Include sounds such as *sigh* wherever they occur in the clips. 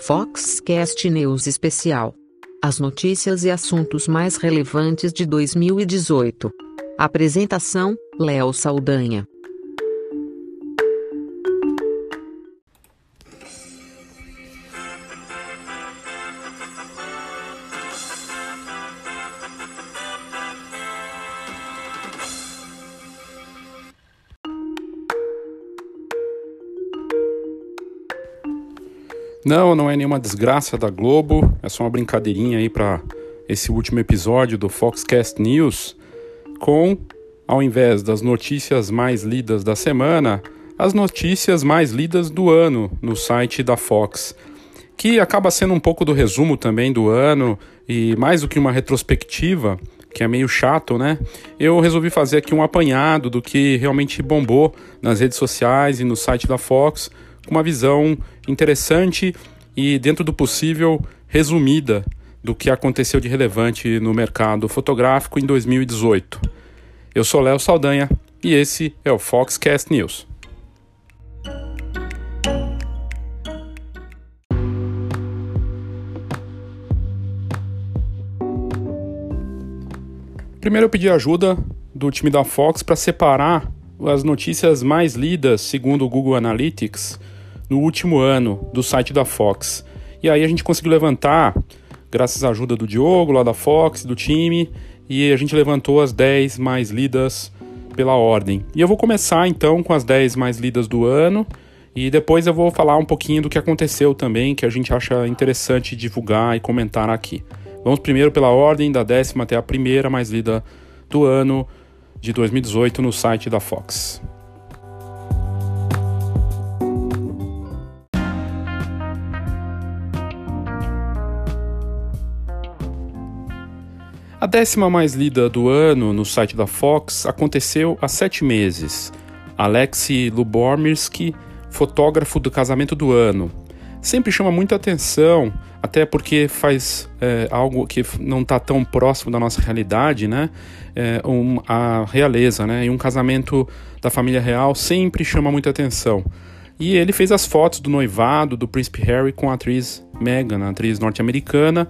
Foxcast News Especial. As notícias e assuntos mais relevantes de 2018. Apresentação: Léo Saldanha. Não, não é nenhuma desgraça da Globo, é só uma brincadeirinha aí para esse último episódio do Foxcast News, com, ao invés das notícias mais lidas da semana, as notícias mais lidas do ano no site da Fox, que acaba sendo um pouco do resumo também do ano e mais do que uma retrospectiva, que é meio chato, né? Eu resolvi fazer aqui um apanhado do que realmente bombou nas redes sociais e no site da Fox com uma visão interessante e, dentro do possível, resumida do que aconteceu de relevante no mercado fotográfico em 2018. Eu sou Léo Saldanha e esse é o Foxcast News. Primeiro eu pedi ajuda do time da Fox para separar as notícias mais lidas segundo o Google Analytics no último ano do site da Fox. E aí a gente conseguiu levantar, graças à ajuda do Diogo, lá da Fox, do time, e a gente levantou as 10 mais lidas pela ordem. E eu vou começar então com as 10 mais lidas do ano. E depois eu vou falar um pouquinho do que aconteceu também, que a gente acha interessante divulgar e comentar aqui. Vamos primeiro pela ordem, da décima até a primeira mais lida do ano de 2018 no site da Fox. A décima mais lida do ano no site da Fox aconteceu há sete meses. Alexei Lubomirsky, fotógrafo do casamento do ano. Sempre chama muita atenção, até porque faz é, algo que não está tão próximo da nossa realidade, né? É, um, a realeza, né? E um casamento da família real sempre chama muita atenção. E ele fez as fotos do noivado do príncipe Harry com a atriz Meghan, a atriz norte-americana,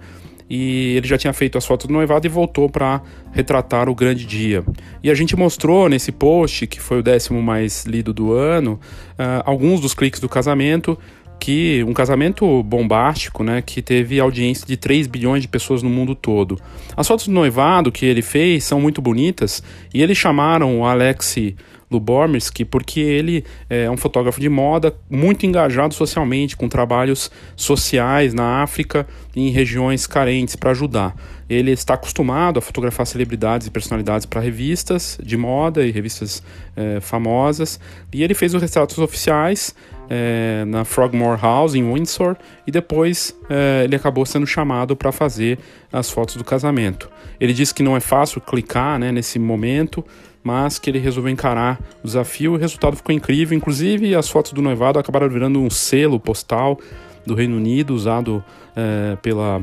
e ele já tinha feito as fotos do noivado e voltou para retratar o grande dia. E a gente mostrou nesse post, que foi o décimo mais lido do ano, uh, alguns dos cliques do casamento, que um casamento bombástico, né, que teve audiência de 3 bilhões de pessoas no mundo todo. As fotos do noivado que ele fez são muito bonitas e eles chamaram o Alexei Lubomirsky, porque ele é um fotógrafo de moda muito engajado socialmente, com trabalhos sociais na África e em regiões carentes para ajudar. Ele está acostumado a fotografar celebridades e personalidades para revistas de moda e revistas é, famosas, e ele fez os retratos oficiais é, na Frogmore House, em Windsor, e depois é, ele acabou sendo chamado para fazer as fotos do casamento. Ele disse que não é fácil clicar né, nesse momento, mas que ele resolveu encarar o desafio o resultado ficou incrível. Inclusive, as fotos do noivado acabaram virando um selo postal do Reino Unido usado é, pela,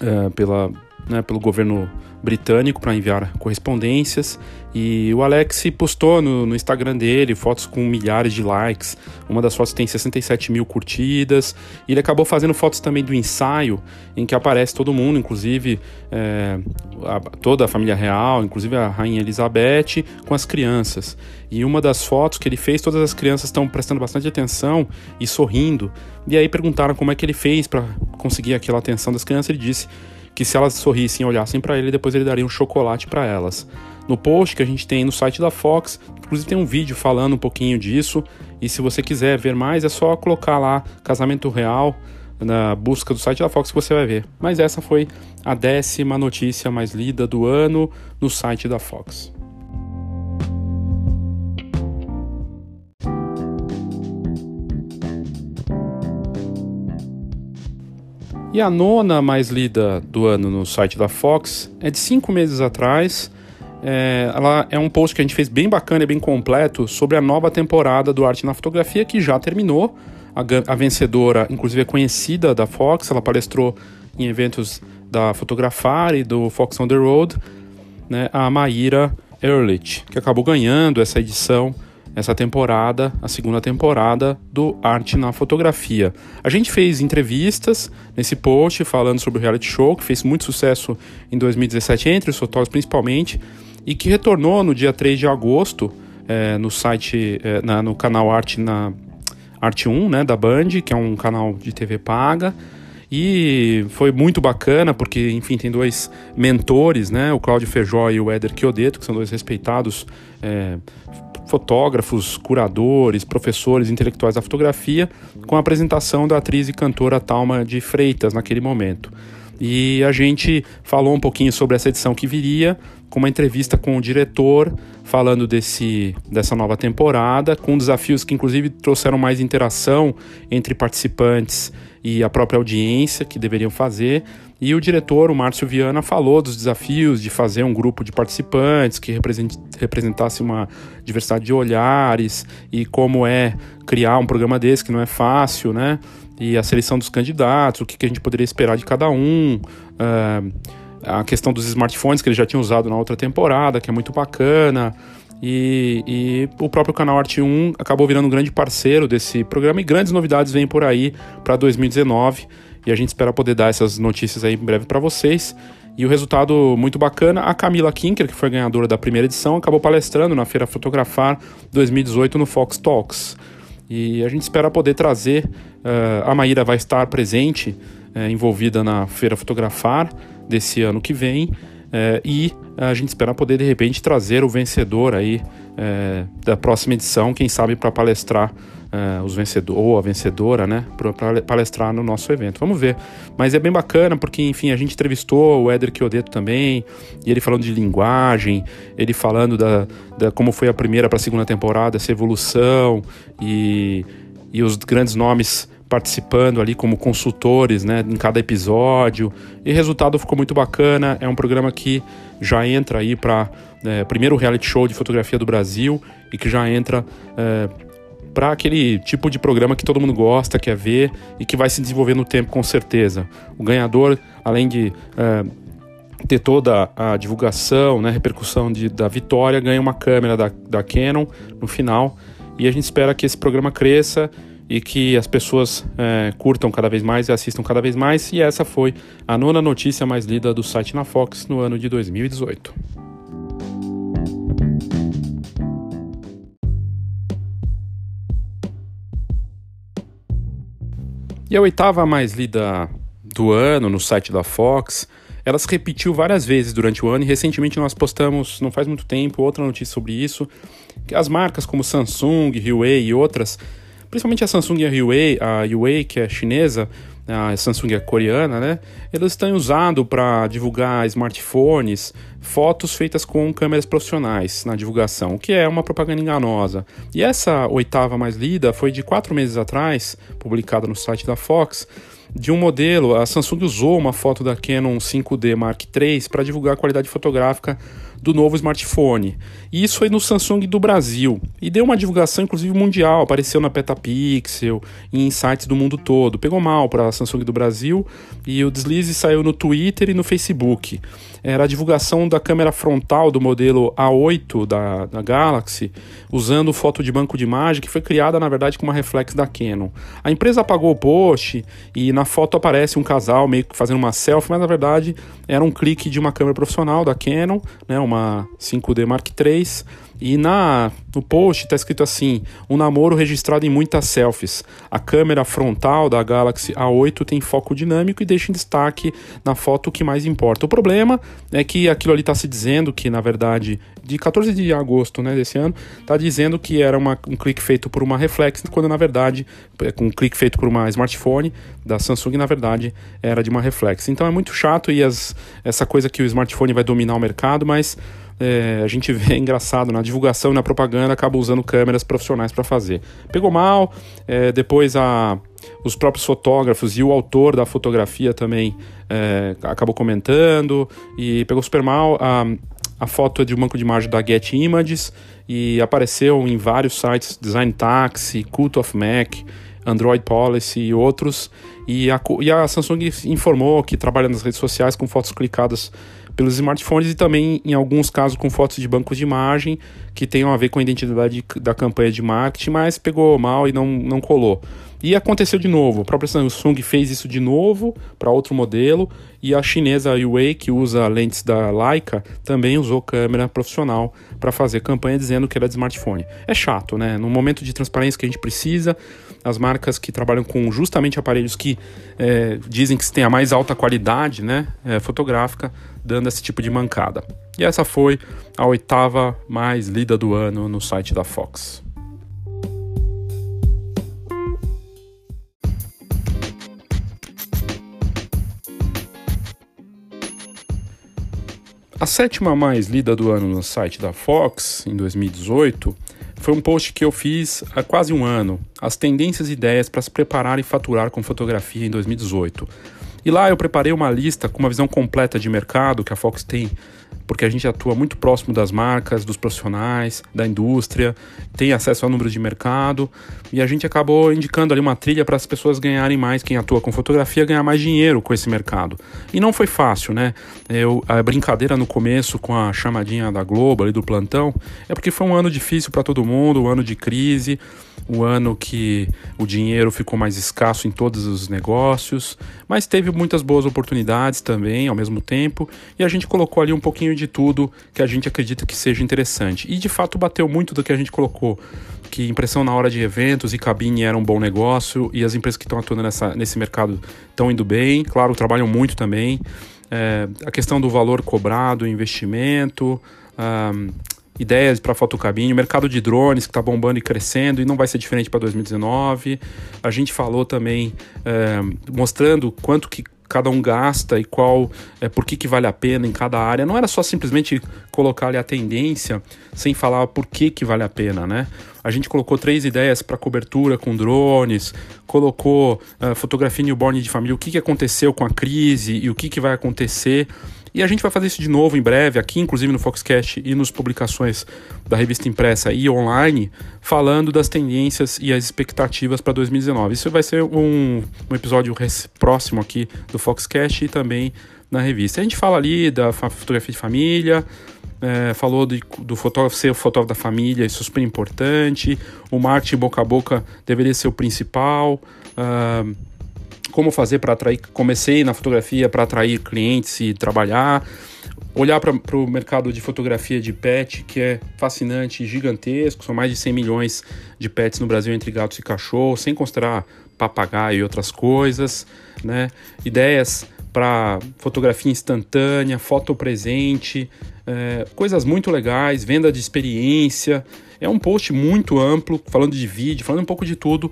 é, pela, né, pelo governo britânico para enviar correspondências. E o Alex postou no, no, Instagram dele fotos com milhares de likes. Uma das fotos tem 67 mil curtidas. E ele acabou fazendo fotos também do ensaio, em que aparece todo mundo, inclusive é, a, toda a família real, inclusive a Rainha Elizabeth, com as crianças. E uma das fotos que ele fez, todas as crianças estão prestando bastante atenção e sorrindo. E aí perguntaram como é que ele fez para conseguir aquela atenção das crianças. Ele disse que se elas sorrissem e olhassem para ele, depois ele daria um chocolate para elas. No post que a gente tem no site da Fox, inclusive tem um vídeo falando um pouquinho disso, e se você quiser ver mais, é só colocar lá Casamento Real na busca do site da Fox que você vai ver. Mas essa foi a décima notícia mais lida do ano no site da Fox. E a nona mais lida do ano no site da Fox é de cinco meses atrás. É, ela é um post que a gente fez bem bacana e bem completo sobre a nova temporada do Arte na Fotografia que já terminou. A, a vencedora, inclusive, é conhecida da Fox, ela palestrou em eventos da Fotografar e do Fox on the Road, né, a Maíra Ehrlich, que acabou ganhando essa edição essa temporada, a segunda temporada do Arte na Fotografia. A gente fez entrevistas nesse post falando sobre o reality show, que fez muito sucesso em 2017 entre os fotógrafos principalmente, e que retornou no dia 3 de agosto é, no site, é, na, no canal Arte na Arte 1, né, da Band, que é um canal de TV paga. E foi muito bacana, porque, enfim, tem dois mentores, né? O Cláudio Feijó e o Éder Chiodeto, que são dois respeitados é, fotógrafos, curadores, professores intelectuais da fotografia, com a apresentação da atriz e cantora Talma de Freitas naquele momento. E a gente falou um pouquinho sobre essa edição que viria, com uma entrevista com o diretor, falando desse, dessa nova temporada, com desafios que inclusive trouxeram mais interação entre participantes e a própria audiência que deveriam fazer. E o diretor, o Márcio Viana, falou dos desafios de fazer um grupo de participantes que representasse uma diversidade de olhares e como é criar um programa desse, que não é fácil, né? E a seleção dos candidatos, o que, a gente poderia esperar de cada um. Uh, a questão dos smartphones que ele já tinha usado na outra temporada, que é muito bacana. E, e, o próprio canal Arte 1 acabou virando um grande parceiro desse programa e grandes novidades vêm por aí para 2019 e a gente espera poder dar essas notícias aí em breve para vocês. E o resultado muito bacana, a Camila Kinker, que foi ganhadora da primeira edição, acabou palestrando na Feira Fotografar 2018 no Fox Talks. E a gente espera poder trazer, uh, a Maíra vai estar presente, uh, envolvida na Feira Fotografar desse ano que vem, é, e a gente espera poder de repente trazer o vencedor aí é, da próxima edição, quem sabe para palestrar é, os vencedores ou a vencedora, né, para palestrar no nosso evento. Vamos ver. Mas é bem bacana porque, enfim, a gente entrevistou o Éder Chiodeto também, e ele falando de linguagem, ele falando da, da como foi a primeira para a segunda temporada, essa evolução e, e os grandes nomes participando ali como consultores né, em cada episódio. E o resultado ficou muito bacana. É um programa que já entra aí para é, primeiro reality show de fotografia do Brasil e que já entra é, para aquele tipo de programa que todo mundo gosta, quer ver e que vai se desenvolver no tempo com certeza. O ganhador, além de é, ter toda a divulgação, né, repercussão de, da vitória, ganha uma câmera da, da Canon no final. E a gente espera que esse programa cresça e que as pessoas é, curtam cada vez mais e assistam cada vez mais. E essa foi a nona notícia mais lida do site na Fox no ano de 2018. E a oitava mais lida do ano no site da Fox, ela se repetiu várias vezes durante o ano e recentemente nós postamos, não faz muito tempo, outra notícia sobre isso, que as marcas como Samsung, Huawei e outras principalmente a Samsung e a Huawei, a Huawei que é chinesa, a Samsung é coreana, né? Eles têm usado para divulgar smartphones fotos feitas com câmeras profissionais na divulgação, o que é uma propaganda enganosa. E essa oitava mais lida foi de quatro meses atrás, publicada no site da Fox, de um modelo. A Samsung usou uma foto da Canon 5D Mark III para divulgar a qualidade fotográfica do novo smartphone. E isso foi no Samsung do Brasil. E deu uma divulgação, inclusive, mundial. Apareceu na Petapixel e em sites do mundo todo. Pegou mal para a Samsung do Brasil e o deslize saiu no Twitter e no Facebook. Era a divulgação da câmera frontal do modelo A8 da, da Galaxy, usando foto de banco de imagem, que foi criada, na verdade, com uma reflex da Canon. A empresa apagou o post e na foto aparece um casal meio que fazendo uma selfie, mas na verdade era um clique de uma câmera profissional da Canon, né, uma 5D Mark III e na no post está escrito assim: um namoro registrado em muitas selfies. A câmera frontal da Galaxy A8 tem foco dinâmico e deixa em destaque na foto o que mais importa. O problema é que aquilo ali está se dizendo que, na verdade, de 14 de agosto né, desse ano, está dizendo que era uma, um clique feito por uma reflex, quando na verdade, é um clique feito por uma smartphone da Samsung, na verdade, era de uma reflex. Então é muito chato e as, essa coisa que o smartphone vai dominar o mercado, mas é, a gente vê *laughs* engraçado na divulgação e na propaganda acaba usando câmeras profissionais para fazer. Pegou mal, é, depois a, os próprios fotógrafos e o autor da fotografia também é, acabou comentando e pegou super mal. A, a foto é de um banco de imagem da Get Images e apareceu em vários sites, Design Taxi, Cult of Mac, Android Policy e outros. E a, e a Samsung informou que trabalha nas redes sociais com fotos clicadas pelos smartphones e também, em alguns casos, com fotos de bancos de imagem que tenham a ver com a identidade da campanha de marketing, mas pegou mal e não, não colou. E aconteceu de novo. A própria Samsung fez isso de novo para outro modelo e a chinesa Huawei, que usa lentes da Leica, também usou câmera profissional para fazer campanha dizendo que era de smartphone. É chato, né? No momento de transparência que a gente precisa, as marcas que trabalham com justamente aparelhos que é, dizem que têm a mais alta qualidade, né, é, fotográfica, dando esse tipo de mancada. E essa foi a oitava mais lida do ano no site da Fox. A sétima mais lida do ano no site da Fox, em 2018, foi um post que eu fiz há quase um ano, as tendências e ideias para se preparar e faturar com fotografia em 2018. E lá eu preparei uma lista com uma visão completa de mercado que a Fox tem porque a gente atua muito próximo das marcas, dos profissionais, da indústria, tem acesso ao número de mercado e a gente acabou indicando ali uma trilha para as pessoas ganharem mais, quem atua com fotografia ganhar mais dinheiro com esse mercado. E não foi fácil, né? Eu, a brincadeira no começo com a chamadinha da Globo ali do plantão é porque foi um ano difícil para todo mundo, um ano de crise, um ano que o dinheiro ficou mais escasso em todos os negócios, mas teve muitas boas oportunidades também ao mesmo tempo e a gente colocou ali um pouquinho de tudo que a gente acredita que seja interessante. E de fato bateu muito do que a gente colocou, que impressão na hora de eventos e cabine era um bom negócio e as empresas que estão atuando nessa, nesse mercado estão indo bem, claro, trabalham muito também. É, a questão do valor cobrado, investimento, um, ideias para fotocabine, o mercado de drones que está bombando e crescendo e não vai ser diferente para 2019. A gente falou também é, mostrando quanto que cada um gasta e qual é por que, que vale a pena em cada área. Não era só simplesmente colocar ali a tendência sem falar por que, que vale a pena, né? A gente colocou três ideias para cobertura com drones, colocou uh, fotografia newborn de família, o que, que aconteceu com a crise e o que, que vai acontecer. E a gente vai fazer isso de novo em breve, aqui inclusive no Foxcast e nas publicações da revista impressa e online, falando das tendências e as expectativas para 2019. Isso vai ser um, um episódio próximo aqui do Foxcast e também na revista. A gente fala ali da fotografia de família, é, falou de, do fotógrafo ser o fotógrafo da família, isso é super importante. O marketing boca a boca deveria ser o principal. Uh, como fazer para atrair. Comecei na fotografia para atrair clientes e trabalhar. Olhar para o mercado de fotografia de pet, que é fascinante gigantesco. São mais de 100 milhões de pets no Brasil entre gatos e cachorros, sem considerar papagaio e outras coisas. Né? Ideias para fotografia instantânea, foto presente, é, coisas muito legais, venda de experiência. É um post muito amplo, falando de vídeo, falando um pouco de tudo.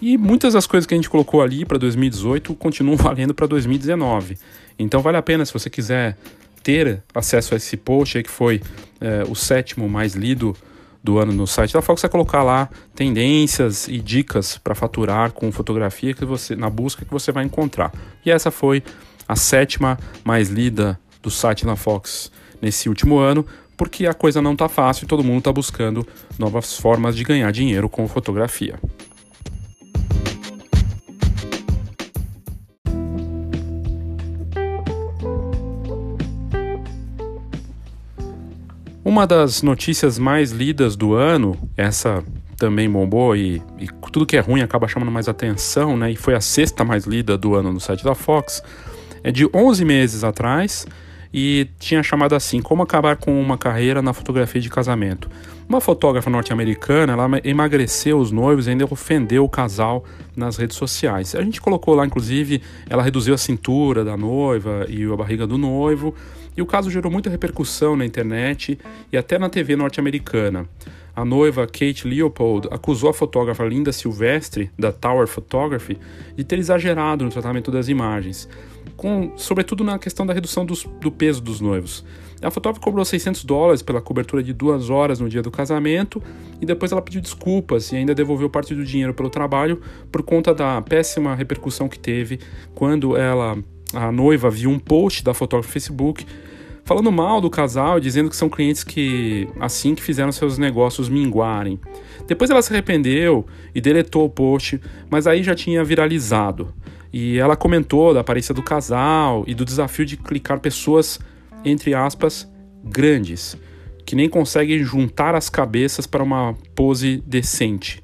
E muitas das coisas que a gente colocou ali para 2018 continuam *laughs* valendo para 2019. Então vale a pena se você quiser ter acesso a esse post que foi é, o sétimo mais lido do ano no site da Fox, é colocar lá tendências e dicas para faturar com fotografia que você na busca que você vai encontrar. E essa foi a sétima mais lida do site da Fox nesse último ano, porque a coisa não está fácil e todo mundo está buscando novas formas de ganhar dinheiro com fotografia. Uma das notícias mais lidas do ano, essa também bombou e, e, tudo que é ruim acaba chamando mais atenção, né? E foi a sexta mais lida do ano no site da Fox. É de 11 meses atrás e tinha chamado assim: Como acabar com uma carreira na fotografia de casamento. Uma fotógrafa norte-americana, ela emagreceu os noivos e ainda ofendeu o casal nas redes sociais. A gente colocou lá, inclusive, ela reduziu a cintura da noiva e a barriga do noivo e o caso gerou muita repercussão na internet e até na TV norte-americana. A noiva Kate Leopold acusou a fotógrafa Linda Silvestre, da Tower Photography, de ter exagerado no tratamento das imagens, com, sobretudo na questão da redução dos, do peso dos noivos. A fotógrafa cobrou 600 dólares pela cobertura de duas horas no dia do casamento e depois ela pediu desculpas e ainda devolveu parte do dinheiro pelo trabalho por conta da péssima repercussão que teve quando ela, a noiva, viu um post da fotógrafa no Facebook falando mal do casal, dizendo que são clientes que assim que fizeram seus negócios minguarem. Depois ela se arrependeu e deletou o post, mas aí já tinha viralizado. E ela comentou da aparência do casal e do desafio de clicar pessoas entre aspas, grandes, que nem conseguem juntar as cabeças para uma pose decente.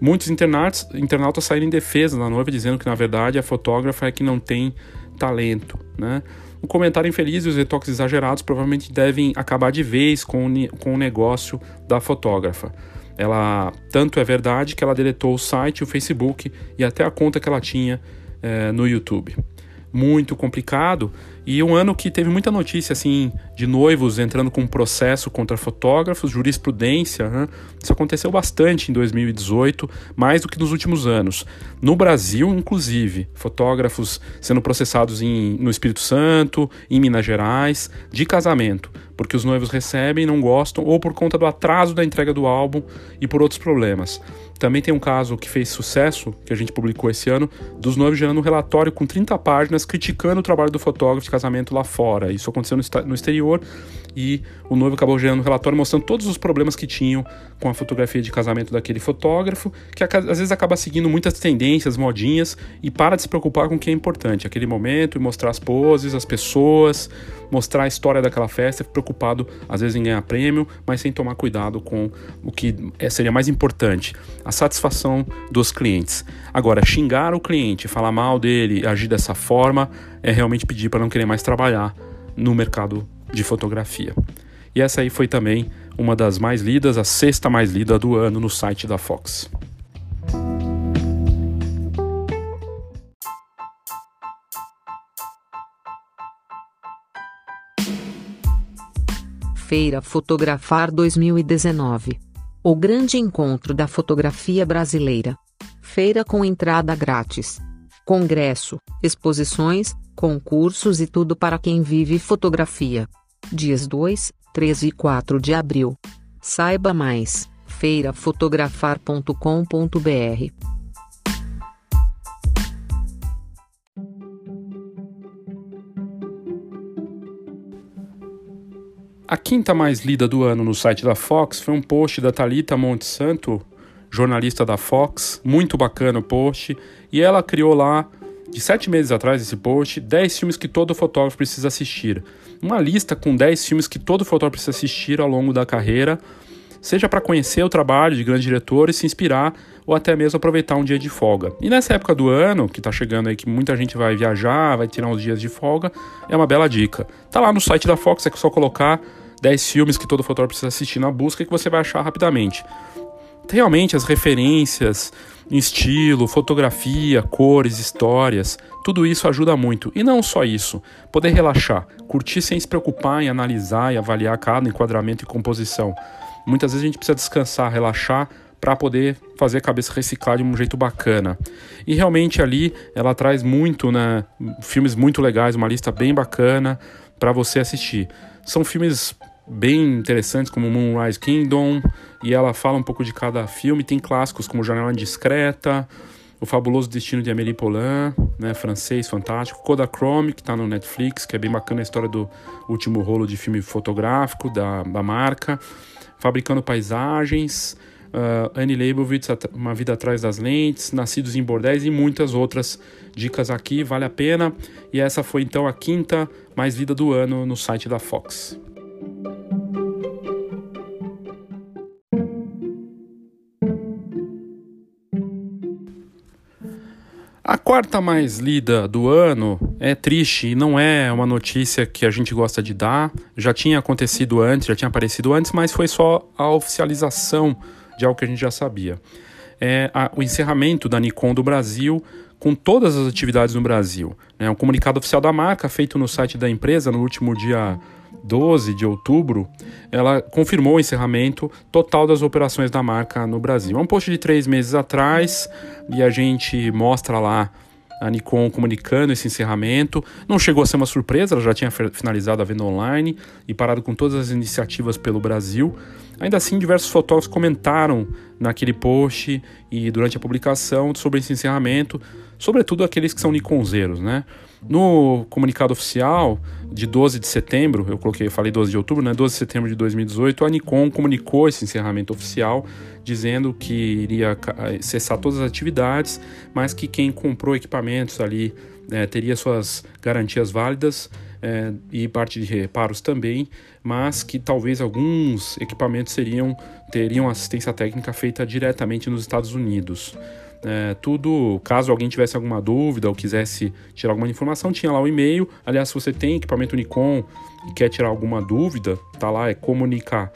Muitos internautas, internautas saíram em defesa da noiva, dizendo que na verdade a fotógrafa é que não tem talento. Né? Um comentário infeliz e os retoques exagerados provavelmente devem acabar de vez com o, com o negócio da fotógrafa. Ela tanto é verdade que ela deletou o site, o Facebook e até a conta que ela tinha é, no YouTube. Muito complicado e um ano que teve muita notícia assim de noivos entrando com processo contra fotógrafos, jurisprudência. Né? Isso aconteceu bastante em 2018, mais do que nos últimos anos. No Brasil, inclusive, fotógrafos sendo processados em, no Espírito Santo, em Minas Gerais, de casamento, porque os noivos recebem, não gostam, ou por conta do atraso da entrega do álbum e por outros problemas. Também tem um caso que fez sucesso, que a gente publicou esse ano, dos noivos gerando um relatório com 30 páginas criticando o trabalho do fotógrafo de casamento lá fora. Isso aconteceu no, exterior e o noivo acabou gerando um relatório mostrando todos os problemas que tinham com a fotografia de casamento daquele fotógrafo, que às vezes acaba seguindo muitas tendências, modinhas e para de se preocupar com o que é importante, aquele momento e mostrar as poses, as pessoas, mostrar a história daquela festa, preocupado às vezes em ganhar prêmio, mas sem tomar cuidado com o que é, seria mais importante, a satisfação dos clientes. Agora, xingar o cliente, falar mal dele, agir dessa forma, é realmente pedir para não querer mais trabalhar no mercado de fotografia. E essa aí foi também uma das mais lidas, a sexta mais lida do ano no site da Fox. Feira Fotografar 2019. O grande encontro da fotografia brasileira. Feira com entrada grátis. Congresso, exposições, concursos e tudo para quem vive fotografia. Dias 2, 3 e 4 de abril. Saiba mais: feirafotografar.com.br. A quinta mais lida do ano no site da Fox foi um post da Talita Monte Santo, jornalista da Fox, muito bacana o post, e ela criou lá de sete meses atrás esse post, 10 filmes que todo fotógrafo precisa assistir. Uma lista com 10 filmes que todo fotógrafo precisa assistir ao longo da carreira, seja para conhecer o trabalho de grandes diretores, se inspirar ou até mesmo aproveitar um dia de folga. E nessa época do ano, que está chegando aí, que muita gente vai viajar, vai tirar uns dias de folga, é uma bela dica. Tá lá no site da Fox, é só colocar 10 filmes que todo fotógrafo precisa assistir na busca que você vai achar rapidamente. Realmente as referências, estilo, fotografia, cores, histórias, tudo isso ajuda muito. E não só isso, poder relaxar, curtir sem se preocupar em analisar e avaliar cada enquadramento e composição. Muitas vezes a gente precisa descansar, relaxar para poder fazer a cabeça reciclar de um jeito bacana. E realmente ali ela traz muito, né, filmes muito legais, uma lista bem bacana para você assistir. São filmes bem interessantes como Moonrise Kingdom, e ela fala um pouco de cada filme. Tem clássicos como Janela Indiscreta, O Fabuloso Destino de Amélie Poulain, né, francês fantástico, Kodachrome, que está no Netflix, que é bem bacana a história do último rolo de filme fotográfico da, da marca, Fabricando Paisagens, uh, Annie Leibovitz, Uma Vida Atrás das Lentes, Nascidos em Bordéis e muitas outras dicas aqui, vale a pena. E essa foi então a quinta mais vida do ano no site da Fox. A quarta mais lida do ano é triste e não é uma notícia que a gente gosta de dar. Já tinha acontecido antes, já tinha aparecido antes, mas foi só a oficialização de algo que a gente já sabia. É a, o encerramento da Nikon do Brasil com todas as atividades no Brasil. É um comunicado oficial da marca feito no site da empresa no último dia 12 de outubro, ela confirmou o encerramento total das operações da marca no Brasil. É um post de três meses atrás e a gente mostra lá a Nikon comunicando esse encerramento. Não chegou a ser uma surpresa, ela já tinha finalizado a venda online e parado com todas as iniciativas pelo Brasil. Ainda assim, diversos fotógrafos comentaram naquele post e durante a publicação sobre esse encerramento, sobretudo aqueles que são Nikonzeiros, né? No comunicado oficial de 12 de setembro, eu coloquei, eu falei 12 de outubro, né? 12 de setembro de 2018, a Nikon comunicou esse encerramento oficial, dizendo que iria cessar todas as atividades, mas que quem comprou equipamentos ali é, teria suas garantias válidas é, e parte de reparos também, mas que talvez alguns equipamentos seriam teriam assistência técnica feita diretamente nos Estados Unidos. É, tudo, caso alguém tivesse alguma dúvida ou quisesse tirar alguma informação, tinha lá o e-mail. Aliás, se você tem equipamento Nikon e quer tirar alguma dúvida, tá lá, é comunicar.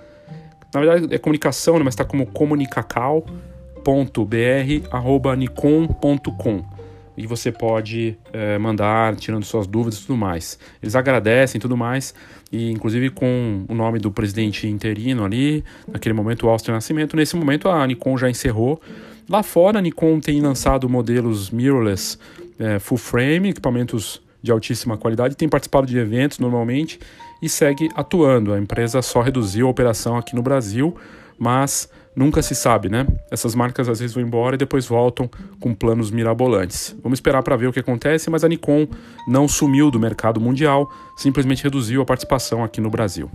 Na verdade, é comunicação, né, mas está como comunicacal.br.nikon.com e você pode é, mandar tirando suas dúvidas e tudo mais. Eles agradecem tudo mais, e inclusive com o nome do presidente interino ali, naquele momento o Austin Nascimento. Nesse momento a Nikon já encerrou Lá fora, a Nikon tem lançado modelos mirrorless é, full frame, equipamentos de altíssima qualidade, tem participado de eventos normalmente e segue atuando. A empresa só reduziu a operação aqui no Brasil, mas nunca se sabe, né? Essas marcas às vezes vão embora e depois voltam com planos mirabolantes. Vamos esperar para ver o que acontece, mas a Nikon não sumiu do mercado mundial, simplesmente reduziu a participação aqui no Brasil.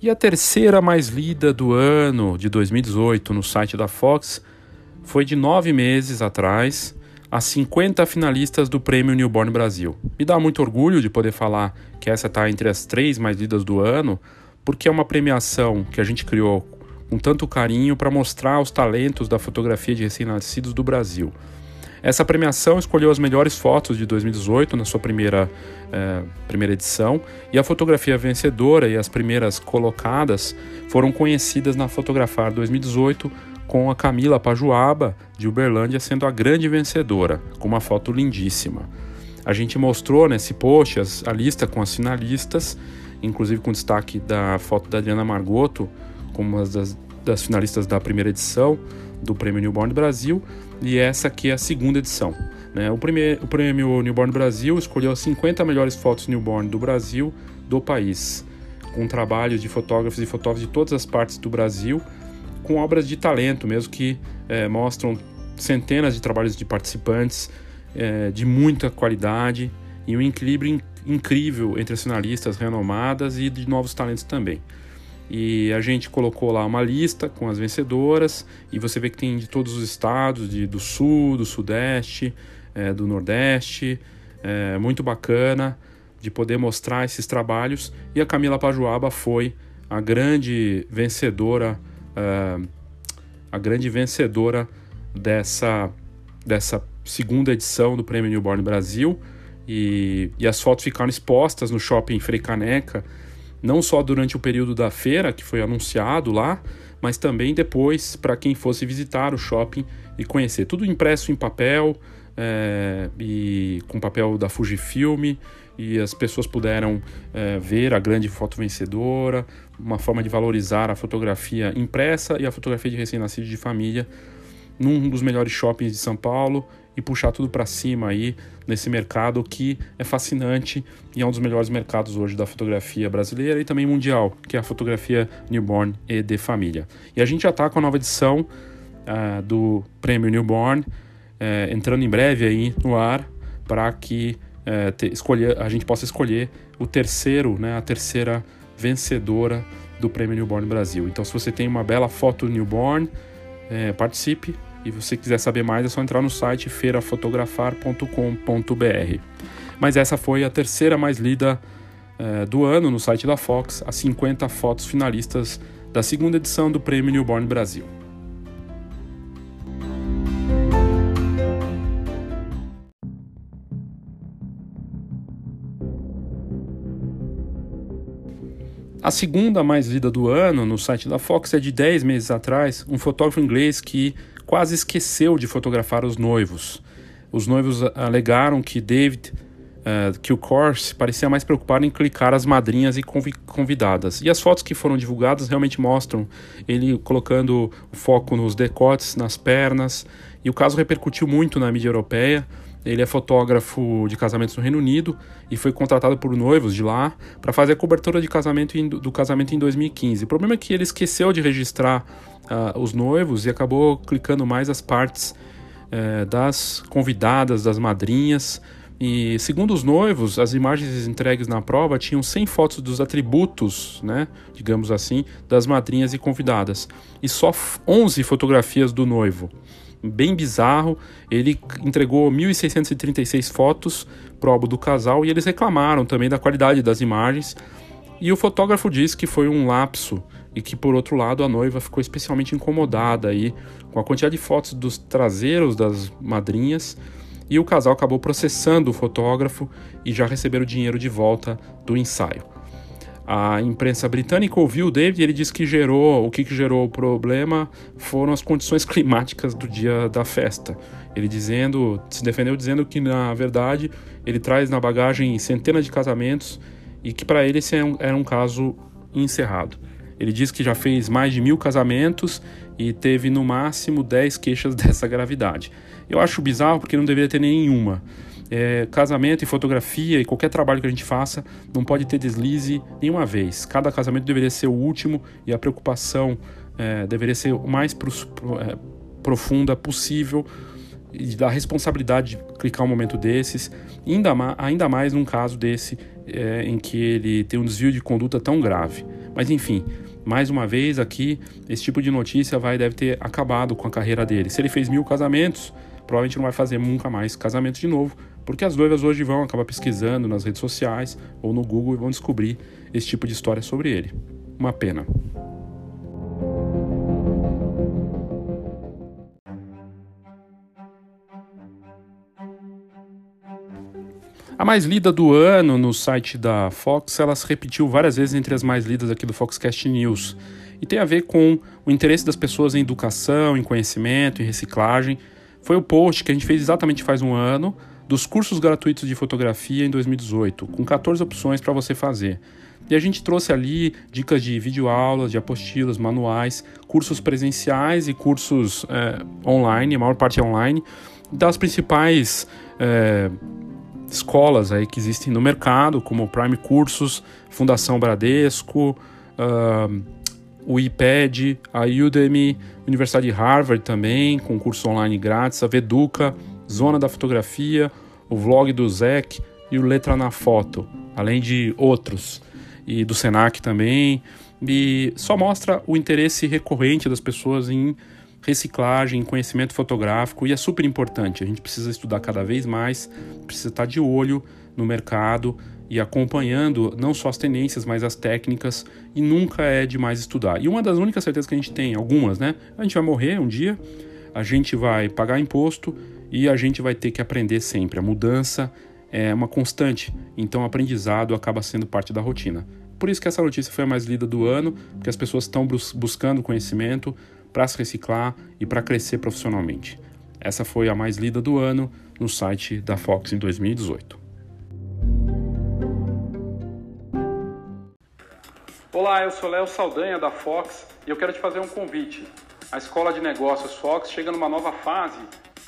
E a terceira mais lida do ano de 2018 no site da Fox foi de nove meses atrás, as 50 finalistas do Prêmio Newborn Brasil. Me dá muito orgulho de poder falar que essa está entre as três mais lidas do ano, porque é uma premiação que a gente criou com tanto carinho para mostrar os talentos da fotografia de recém-nascidos do Brasil. Essa premiação escolheu as melhores fotos de 2018 na sua primeira, é, primeira edição e a fotografia vencedora e as primeiras colocadas foram conhecidas na Fotografar 2018 com a Camila Pajuaba de Uberlândia sendo a grande vencedora, com uma foto lindíssima. A gente mostrou nesse post as, a lista com as finalistas, inclusive com destaque da foto da Adriana Margoto como uma das, das finalistas da primeira edição do Prêmio Newborn Brasil e essa aqui é a segunda edição. Né? O, primeiro, o Prêmio Newborn Brasil escolheu as 50 melhores fotos newborn do Brasil do país, com trabalhos de fotógrafos e fotógrafos de todas as partes do Brasil, com obras de talento mesmo que é, mostram centenas de trabalhos de participantes é, de muita qualidade e um equilíbrio incrível entre as finalistas renomadas e de novos talentos também. E a gente colocou lá uma lista com as vencedoras e você vê que tem de todos os estados, de, do sul, do sudeste, é, do nordeste, é, muito bacana de poder mostrar esses trabalhos. E a Camila Pajuaba foi a grande vencedora, é, a grande vencedora dessa, dessa segunda edição do Prêmio Newborn Brasil. E, e as fotos ficaram expostas no shopping Frei Caneca não só durante o período da feira, que foi anunciado lá, mas também depois para quem fosse visitar o shopping e conhecer. Tudo impresso em papel é, e com papel da Fujifilm e as pessoas puderam é, ver a grande foto vencedora, uma forma de valorizar a fotografia impressa e a fotografia de recém-nascido de família num dos melhores shoppings de São Paulo e puxar tudo para cima aí nesse mercado que é fascinante e é um dos melhores mercados hoje da fotografia brasileira e também mundial, que é a fotografia newborn e de família. E a gente já está com a nova edição uh, do Prêmio Newborn uh, entrando em breve aí no ar para que uh, te, escolher, a gente possa escolher o terceiro, né, a terceira vencedora do Prêmio Newborn Brasil. Então, se você tem uma bela foto newborn, participe e você quiser saber mais, é só entrar no site feirafotografar.com.br. Mas essa foi a terceira mais lida eh, do ano no site da Fox, as 50 fotos finalistas da segunda edição do Prêmio Newborn Brasil. A segunda mais lida do ano no site da Fox é de 10 meses atrás, um fotógrafo inglês que quase esqueceu de fotografar os noivos. Os noivos alegaram que David uh, que o Corse parecia mais preocupado em clicar as madrinhas e convidadas. E as fotos que foram divulgadas realmente mostram ele colocando o foco nos decotes, nas pernas. E o caso repercutiu muito na mídia europeia Ele é fotógrafo de casamentos no Reino Unido e foi contratado por noivos de lá para fazer a cobertura de casamento em, do casamento em 2015. O problema é que ele esqueceu de registrar uh, os noivos e acabou clicando mais as partes uh, das convidadas, das madrinhas. E segundo os noivos, as imagens entregues na prova tinham 100 fotos dos atributos, né, digamos assim, das madrinhas e convidadas, e só 11 fotografias do noivo bem bizarro. Ele entregou 1.636 fotos pro álbum do casal e eles reclamaram também da qualidade das imagens. E o fotógrafo disse que foi um lapso e que, por outro lado, a noiva ficou especialmente incomodada aí com a quantidade de fotos dos traseiros das madrinhas. E o casal acabou processando o fotógrafo e já receberam o dinheiro de volta do ensaio. A imprensa britânica ouviu o David e ele disse que gerou, o que, que gerou o problema foram as condições *laughs* climáticas do dia da festa. Ele dizendo, se defendeu dizendo que na verdade ele traz na bagagem centenas de casamentos e que para ele esse era é um, era um caso encerrado. Ele diz que já fez mais de mil casamentos e teve no máximo 10 queixas *laughs* dessa gravidade. Eu acho bizarro porque não deveria ter nenhuma. É, casamento e fotografia e qualquer trabalho que a gente faça não pode ter deslize nenhuma vez. Cada casamento deveria ser o último e a preocupação é, deveria ser o mais pro, é, profunda possível e da responsabilidade de clicar um momento desses, ainda, ma ainda mais num caso desse é, em que ele tem um desvio de conduta tão grave. Mas enfim, mais uma vez aqui, esse tipo de notícia vai deve ter acabado com a carreira dele. Se ele fez mil casamentos, provavelmente não vai fazer nunca mais casamento de novo, porque as noivas hoje vão acabar pesquisando nas redes sociais ou no Google e vão descobrir esse tipo de história sobre ele. Uma pena. A mais lida do ano no site da Fox, ela se repetiu várias vezes entre as mais lidas aqui do Foxcast News. E tem a ver com o interesse das pessoas em educação, em conhecimento, em reciclagem. Foi o post que a gente fez exatamente faz um ano, dos cursos gratuitos de fotografia em 2018, com 14 opções para você fazer. E a gente trouxe ali dicas de videoaulas, de apostilas, manuais, cursos presenciais e cursos é, online, a maior parte é online, das principais é, escolas aí que existem no mercado, como Prime Cursos, Fundação Bradesco, uh, o IPED, a Udemy, Universidade de Harvard também, com curso online grátis, a Veduca, Zona da Fotografia, o vlog do Zec e o Letra na Foto, além de outros, e do Senac também. E só mostra o interesse recorrente das pessoas em reciclagem, conhecimento fotográfico, e é super importante. A gente precisa estudar cada vez mais, precisa estar de olho no mercado e acompanhando não só as tendências, mas as técnicas, e nunca é demais estudar. E uma das únicas certezas que a gente tem, algumas, né? A gente vai morrer um dia, a gente vai pagar imposto e a gente vai ter que aprender sempre. A mudança é uma constante, então o aprendizado acaba sendo parte da rotina. Por isso que essa notícia foi a mais lida do ano, porque as pessoas estão buscando conhecimento para se reciclar e para crescer profissionalmente. Essa foi a mais lida do ano no site da Fox em 2018. Olá, eu sou Léo Saldanha da Fox e eu quero te fazer um convite. A Escola de Negócios Fox chega numa nova fase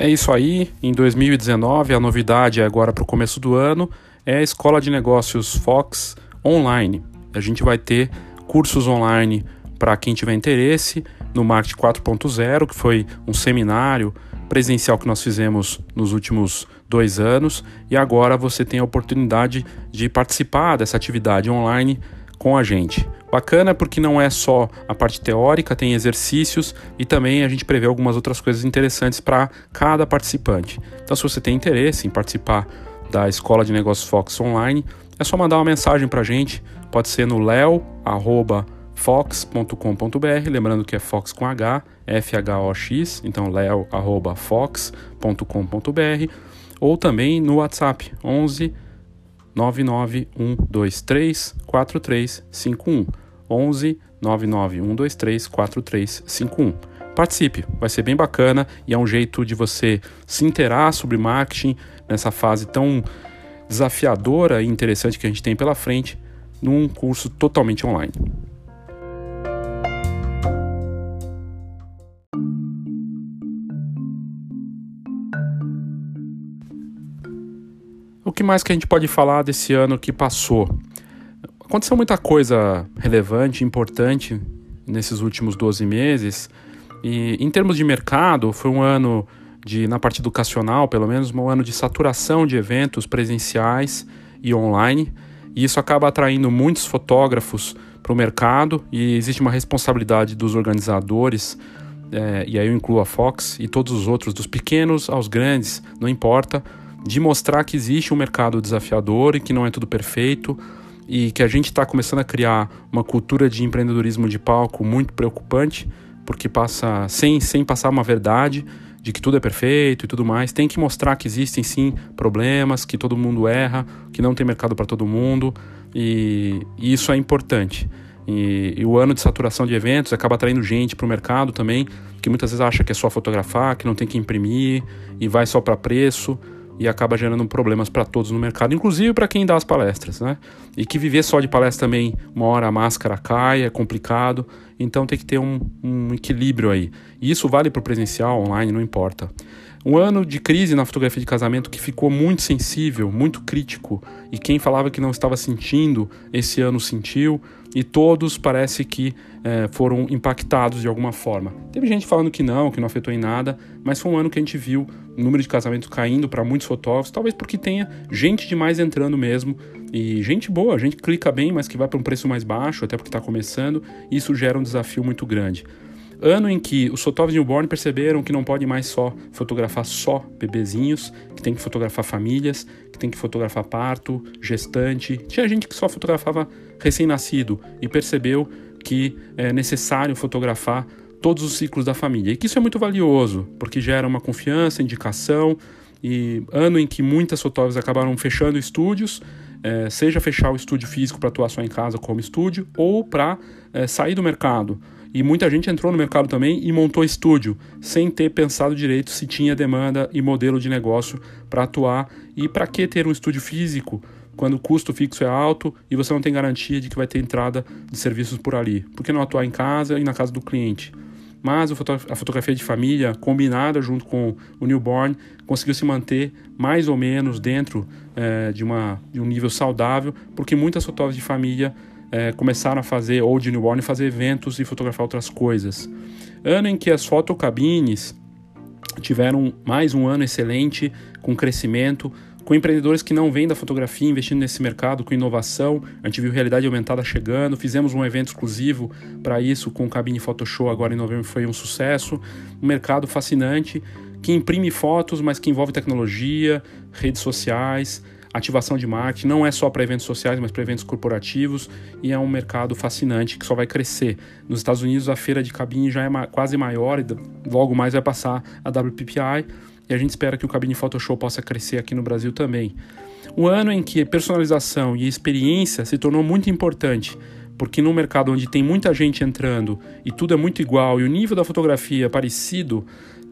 É isso aí. Em 2019, a novidade agora para o começo do ano é a Escola de Negócios Fox Online. A gente vai ter cursos online para quem tiver interesse no Marketing 4.0, que foi um seminário presencial que nós fizemos nos últimos dois anos, e agora você tem a oportunidade de participar dessa atividade online com a gente. Bacana porque não é só a parte teórica, tem exercícios e também a gente prevê algumas outras coisas interessantes para cada participante. Então, se você tem interesse em participar da Escola de Negócios Fox Online, é só mandar uma mensagem para a gente, pode ser no leo@fox.com.br, lembrando que é Fox com H, F H O X, então leo@fox.com.br, ou também no WhatsApp 11 99123 4351. 11 99123 4351. Participe, vai ser bem bacana e é um jeito de você se interar sobre marketing nessa fase tão desafiadora e interessante que a gente tem pela frente num curso totalmente online. Que mais que a gente pode falar desse ano que passou? Aconteceu muita coisa relevante, importante nesses últimos 12 meses. E em termos de mercado, foi um ano de, na parte educacional, pelo menos, um ano de saturação de eventos presenciais e online. E isso acaba atraindo muitos fotógrafos para o mercado e existe uma responsabilidade dos organizadores, é, e aí eu incluo a Fox e todos os outros, dos pequenos aos grandes, não importa, de mostrar que existe um mercado desafiador e que não é tudo perfeito e que a gente está começando a criar uma cultura de empreendedorismo de palco muito preocupante, porque passa sem, sem passar uma verdade de que tudo é perfeito e tudo mais. Tem que mostrar que existem sim problemas, que todo mundo erra, que não tem mercado para todo mundo e, e, isso é importante. E, e, o ano de saturação de eventos acaba atraindo gente para o mercado também, que muitas vezes acha que é só fotografar, que não tem que imprimir e vai só para preço e acaba gerando problemas para todos no mercado, inclusive para quem dá as palestras, né? E que viver só de palestra também, uma hora a máscara cai, é complicado, então tem que ter um, um equilíbrio aí. E isso vale para o presencial, online, não importa. Um ano de crise na fotografia de casamento que ficou muito sensível, muito crítico, e quem falava que não estava sentindo, esse ano sentiu, e todos parece que é, foram impactados de alguma forma. Teve gente falando que não, que não afetou em nada, mas foi um ano que a gente viu o número de casamentos caindo para muitos fotógrafos, talvez porque tenha gente demais entrando mesmo, e gente boa, gente que clica bem, mas que vai para um preço mais baixo, até porque está começando, e isso gera um desafio muito grande. Ano em que os fotógrafos newborn perceberam que não pode mais só fotografar só bebezinhos, que tem que fotografar famílias, que tem que fotografar parto, gestante. Tinha gente que só fotografava recém-nascido e percebeu que é necessário fotografar todos os ciclos da família. E que isso é muito valioso, porque gera uma confiança, indicação. E ano em que muitas fotógrafas acabaram fechando estúdios, é, seja fechar o estúdio físico para atuar só em casa como estúdio, ou para é, sair do mercado e muita gente entrou no mercado também e montou estúdio, sem ter pensado direito se tinha demanda e modelo de negócio para atuar. E para que ter um estúdio físico quando o custo fixo é alto e você não tem garantia de que vai ter entrada de serviços por ali? Por que não atuar em casa e na casa do cliente? Mas a fotografia de família, combinada junto com o newborn, conseguiu se manter mais ou menos dentro é, de, uma, de um nível saudável, porque muitas fotógrafas de família é, começaram a fazer, ou de newborn, fazer eventos e fotografar outras coisas. Ano em que as fotocabines tiveram mais um ano excelente, com crescimento, com empreendedores que não vêm da fotografia investindo nesse mercado com inovação. A gente viu realidade aumentada chegando, fizemos um evento exclusivo para isso com o Cabine Photoshop agora em novembro, foi um sucesso. Um mercado fascinante que imprime fotos, mas que envolve tecnologia, redes sociais, ativação de marketing, não é só para eventos sociais, mas para eventos corporativos, e é um mercado fascinante que só vai crescer. Nos Estados Unidos, a feira de cabine já é quase maior, e logo mais vai passar a WPPI, e a gente espera que o Cabine Photoshop possa crescer aqui no Brasil também. O ano em que personalização e experiência se tornou muito importante, porque num mercado onde tem muita gente entrando e tudo é muito igual e o nível da fotografia é parecido,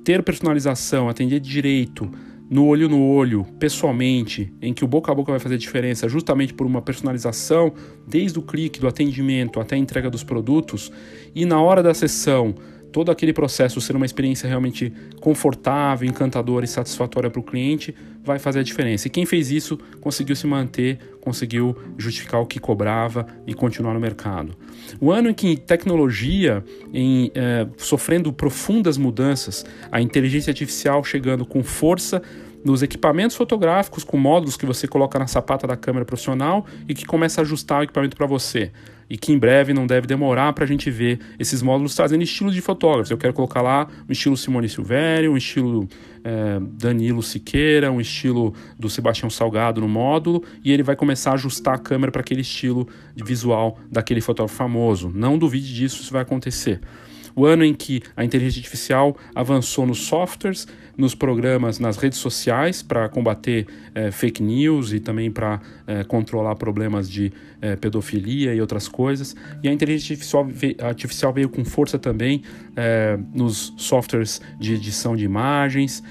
ter personalização, atender direito, no olho no olho, pessoalmente, em que o boca a boca vai fazer diferença justamente por uma personalização, desde o clique, do atendimento até a entrega dos produtos, e na hora da sessão todo aquele processo ser uma experiência realmente confortável, encantadora e satisfatória para o cliente, vai fazer a diferença. E quem fez isso conseguiu se manter, conseguiu justificar o que cobrava e continuar no mercado. O ano em que tecnologia, em, é, sofrendo profundas mudanças, a inteligência artificial chegando com força nos equipamentos fotográficos com módulos que você coloca na sapata da câmera profissional e que começa a ajustar o equipamento para você e que em breve não deve demorar para a gente ver esses módulos trazendo estilos de fotógrafos. Eu quero colocar lá um estilo Simone Silvério, um estilo é, Danilo Siqueira, um estilo do Sebastião Salgado no módulo e ele vai começar a ajustar a câmera para aquele estilo visual daquele fotógrafo famoso. Não duvide disso, isso vai acontecer. o ano em que a inteligência artificial avançou nos softwares, nos programas, nas redes sociais para combater é, fake news e também para é, controlar problemas de é, pedofilia e outras coisas. E a inteligência artificial veio, artificial veio com força também nos softwares de edição de imagens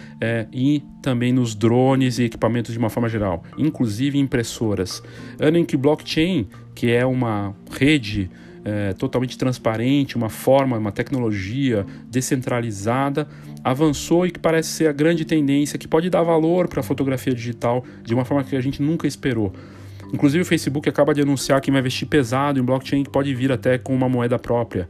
e também nos drones e equipamentos de uma forma geral, inclusive impressoras. Ano em que blockchain, que é uma rede é, totalmente transparente, uma forma, uma tecnologia descentralizada, avançou e que parece ser a grande tendência que pode dar valor para a fotografia digital de uma forma que a gente nunca esperou. Inclusive o Facebook acaba de anunciar que vai investir pesado em blockchain que pode vir até com uma moeda própria.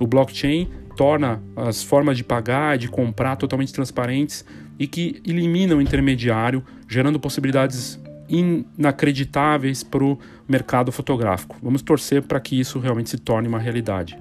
O blockchain torna as formas de pagar de comprar totalmente transparentes e que elimina o intermediário, gerando possibilidades inacreditáveis para o mercado fotográfico. Vamos torcer para que isso realmente se torne uma realidade.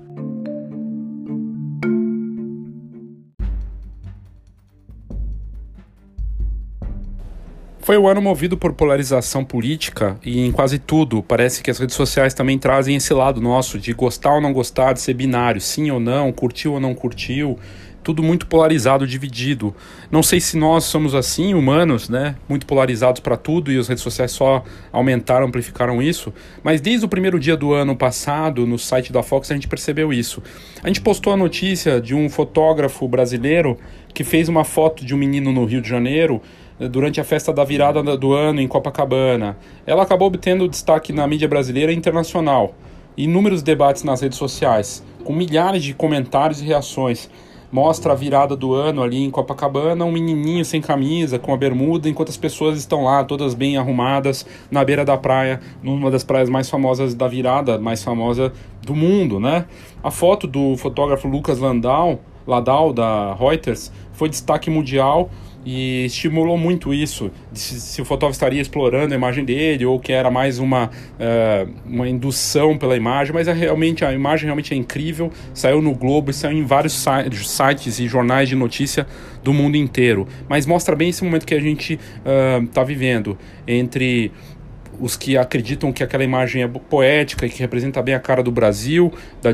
Foi o ano movido por polarização política e em quase tudo parece que as redes sociais também trazem esse lado nosso de gostar ou não gostar, de ser binário, sim ou não, curtiu ou não curtiu, tudo muito polarizado, dividido. Não sei se nós somos assim, humanos, né? Muito polarizados para tudo e as redes sociais só aumentaram, amplificaram isso. Mas desde o primeiro dia do ano passado, no site da Fox, a gente percebeu isso. A gente postou a notícia de um fotógrafo brasileiro que fez uma foto de um menino no Rio de Janeiro durante a festa da virada do ano em Copacabana. Ela acabou obtendo destaque na mídia brasileira e internacional. Inúmeros debates nas redes sociais, com milhares de comentários e reações mostra a virada do ano ali em Copacabana, um menininho sem camisa, com a bermuda, enquanto as pessoas estão lá, todas bem arrumadas, na beira da praia, numa das praias mais famosas da virada, mais famosa do mundo, né? A foto do fotógrafo Lucas Landau, Ladau, da Reuters, foi destaque mundial e estimulou muito isso, se, se, o fotógrafo estaria explorando a imagem dele ou que era mais uma, uh, uma indução pela imagem, mas é realmente a imagem realmente é incrível, saiu no Globo e saiu em vários sites e jornais de notícia do mundo inteiro, mas mostra bem esse momento que a gente está uh, vivendo entre os que acreditam que aquela imagem é poética e que representa bem a cara do Brasil, da,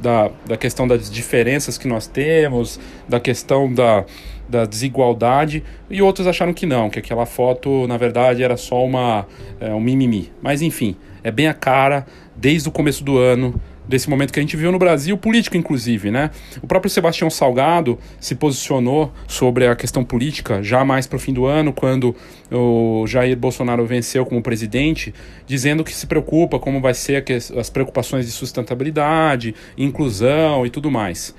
da, da questão das diferenças que nós temos, da questão da, da desigualdade, e outros acharam que não, que aquela foto na verdade era só uma, é, um mimimi. Mas enfim, é bem a cara desde o começo do ano desse momento que a gente viu no Brasil, político inclusive, né? O próprio Sebastião Salgado se posicionou sobre a questão política já mais para o fim do ano, quando o Jair Bolsonaro venceu como presidente, dizendo que se preocupa como vai ser as preocupações de sustentabilidade, inclusão e tudo mais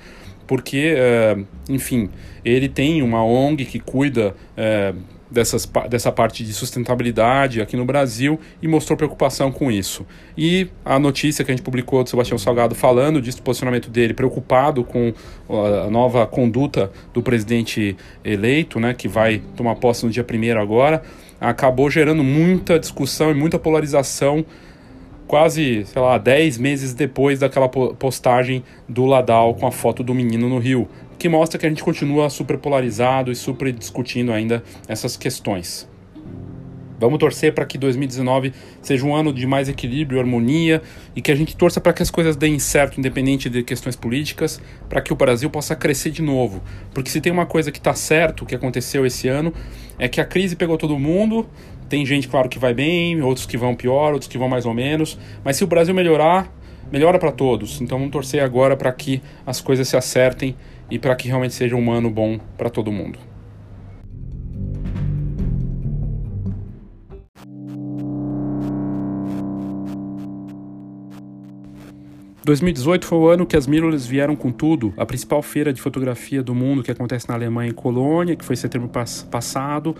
porque, uh, enfim, ele tem uma ONG que cuida uh, dessas, dessa parte de sustentabilidade aqui no Brasil e mostrou preocupação com isso. E a notícia que a gente publicou do Sebastião Salgado falando disso, do posicionamento dele, preocupado com a nova conduta do presidente eleito, né, que vai tomar posse no dia 1 agora, acabou gerando muita discussão e muita polarização quase, sei lá, 10 meses depois daquela postagem do Ladal com a foto do menino no Rio, que mostra que a gente continua super polarizado e super discutindo ainda essas questões. Vamos torcer para que 2019 seja um ano de mais equilíbrio, harmonia e que a gente torça para que as coisas deem certo, independente de questões políticas, para que o Brasil possa crescer de novo. Porque se tem uma coisa que está certo, que aconteceu esse ano, é que a crise pegou todo mundo, tem gente, claro, que vai bem, outros que vão pior, outros que vão mais ou menos. Mas se o Brasil melhorar, melhora para todos. Então vamos torcer agora para que as coisas se acertem e para que realmente seja um ano bom para todo mundo. ...2018 foi o ano que as mirrorless vieram com tudo. A principal feira de fotografia do mundo que acontece na Alemanha em Colônia, que foi setembro passado,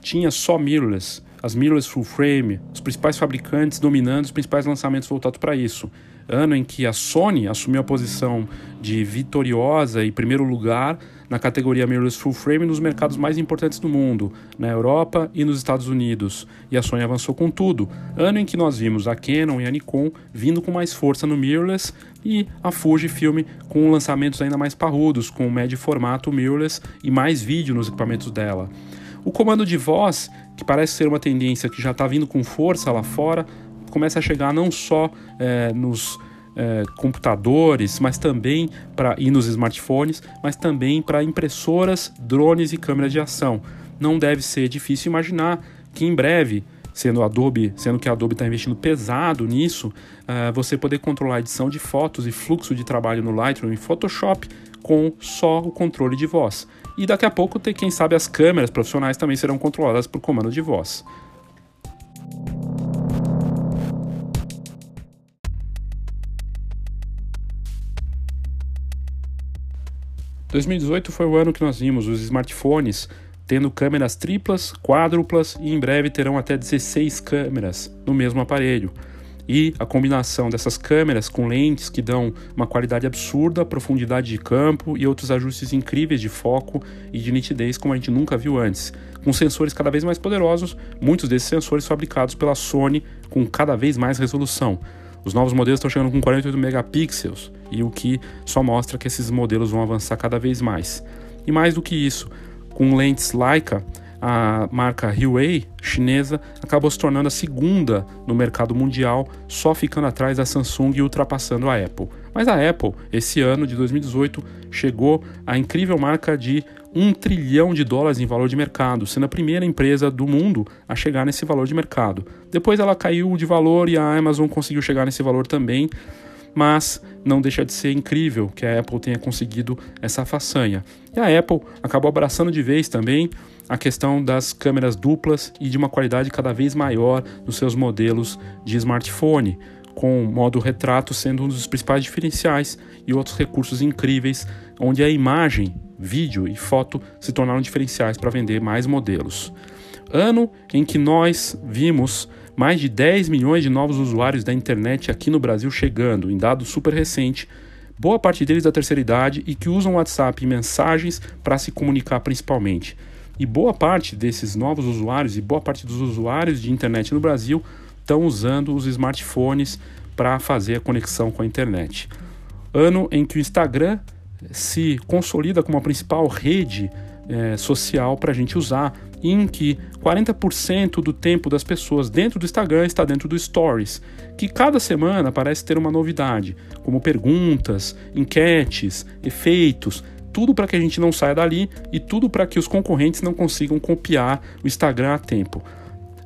tinha só mirrorless as mirrorless full frame, os principais fabricantes dominando os principais lançamentos voltados para isso. Ano em que a Sony assumiu a posição de vitoriosa e primeiro lugar na categoria mirrorless full frame nos mercados mais importantes do mundo, na Europa e nos Estados Unidos. E a Sony avançou com tudo. Ano em que nós vimos a Canon e a Nikon vindo com mais força no mirrorless e a Fujifilm com lançamentos ainda mais parrudos, com médio formato mirrorless e mais vídeo nos equipamentos dela. O comando de voz, que parece ser uma tendência que já está vindo com força lá fora, começa a chegar não só é, nos é, computadores, mas também para e nos smartphones, mas também para impressoras, drones e câmeras de ação. Não deve ser difícil imaginar que em breve sendo Adobe, sendo que a Adobe está investindo pesado nisso, uh, você poder controlar a edição de fotos e fluxo de trabalho no Lightroom e Photoshop com só o controle de voz. E daqui a pouco, ter, quem sabe, as câmeras profissionais também serão controladas por comando de voz. ...2018 foi o ano que nós vimos os smartphones tendo câmeras triplas, quádruplas e em breve terão até 16 câmeras no mesmo aparelho. E a combinação dessas câmeras com lentes que dão uma qualidade absurda, profundidade de campo e outros ajustes incríveis de foco e de nitidez como a gente nunca viu antes, com sensores cada vez mais poderosos, muitos desses sensores fabricados pela Sony com cada vez mais resolução. Os novos modelos estão chegando com 48 megapixels, e o que só mostra que esses modelos vão avançar cada vez mais. E mais do que isso, com lentes Leica, a marca Huawei chinesa acabou se tornando a segunda no mercado mundial, só ficando atrás da Samsung e ultrapassando a Apple. Mas a Apple, esse ano de 2018, chegou à incrível marca de um trilhão de dólares em valor de mercado, sendo a primeira empresa do mundo a chegar nesse valor de mercado. Depois ela caiu de valor e a Amazon conseguiu chegar nesse valor também mas não deixa de ser incrível que a Apple tenha conseguido essa façanha. E a Apple acabou abraçando de vez também a questão das câmeras duplas e de uma qualidade cada vez maior nos seus modelos de smartphone, com o modo retrato sendo um dos principais diferenciais e outros recursos incríveis, onde a imagem, vídeo e foto se tornaram diferenciais para vender mais modelos. Ano em que nós vimos mais de 10 milhões de novos usuários da internet aqui no Brasil chegando, em dado super recente, boa parte deles da terceira idade e que usam WhatsApp e mensagens para se comunicar principalmente. E boa parte desses novos usuários e boa parte dos usuários de internet no Brasil estão usando os smartphones para fazer a conexão com a internet. Ano em que o Instagram se consolida como a principal rede é, social para a gente usar em que 40% do tempo das pessoas dentro do Instagram está dentro do Stories, que cada semana parece ter uma novidade, como perguntas, enquetes, efeitos, tudo para que a gente não saia dali e tudo para que os concorrentes não consigam copiar o Instagram a tempo.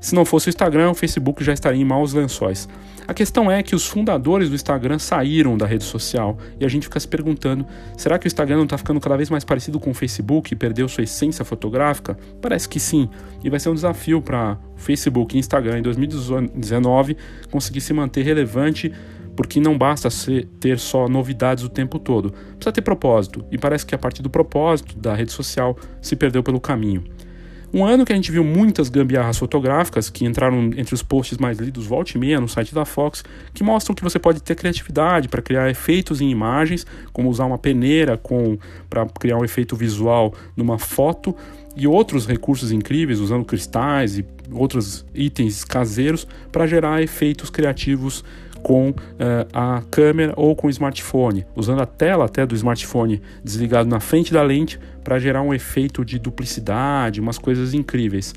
Se não fosse o Instagram, o Facebook já estaria em maus lençóis. A questão é que os fundadores do Instagram saíram da rede social e a gente fica se perguntando: será que o Instagram não está ficando cada vez mais parecido com o Facebook e perdeu sua essência fotográfica? Parece que sim, e vai ser um desafio para Facebook e Instagram em 2019 conseguir se manter relevante porque não basta ser, ter só novidades o tempo todo, precisa ter propósito, e parece que a partir do propósito da rede social se perdeu pelo caminho. Um ano que a gente viu muitas gambiarras fotográficas que entraram entre os posts mais lidos volte e meia no site da Fox, que mostram que você pode ter criatividade para criar efeitos em imagens, como usar uma peneira com para criar um efeito visual numa foto e outros recursos incríveis usando cristais e outros itens caseiros para gerar efeitos criativos com uh, a câmera ou com o smartphone, usando a tela até do smartphone desligado na frente da lente para gerar um efeito de duplicidade, umas coisas incríveis.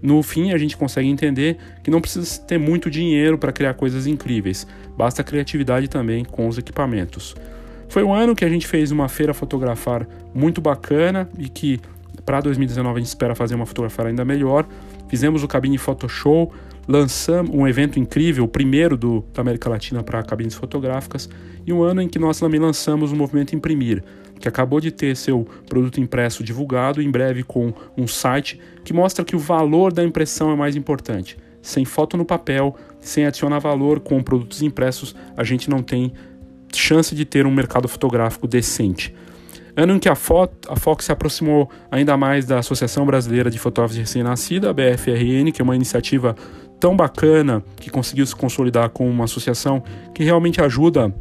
No fim, a gente consegue entender que não precisa ter muito dinheiro para criar coisas incríveis, basta criatividade também com os equipamentos. Foi um ano que a gente fez uma feira fotografar muito bacana e que para 2019 a gente espera fazer uma fotografar ainda melhor. Fizemos o Cabine Photo Show, lançamos um evento incrível, o primeiro do, da América Latina para cabines fotográficas, e um ano em que nós também lançamos o movimento Imprimir, que acabou de ter seu produto impresso divulgado, em breve com um site que mostra que o valor da impressão é mais importante. Sem foto no papel, sem adicionar valor com produtos impressos, a gente não tem chance de ter um mercado fotográfico decente. Ano em que a, foto, a Fox se aproximou ainda mais da Associação Brasileira de Fotógrafos de Recém-Nascida, a BFRN, que é uma iniciativa tão bacana que conseguiu se consolidar com uma associação que realmente ajuda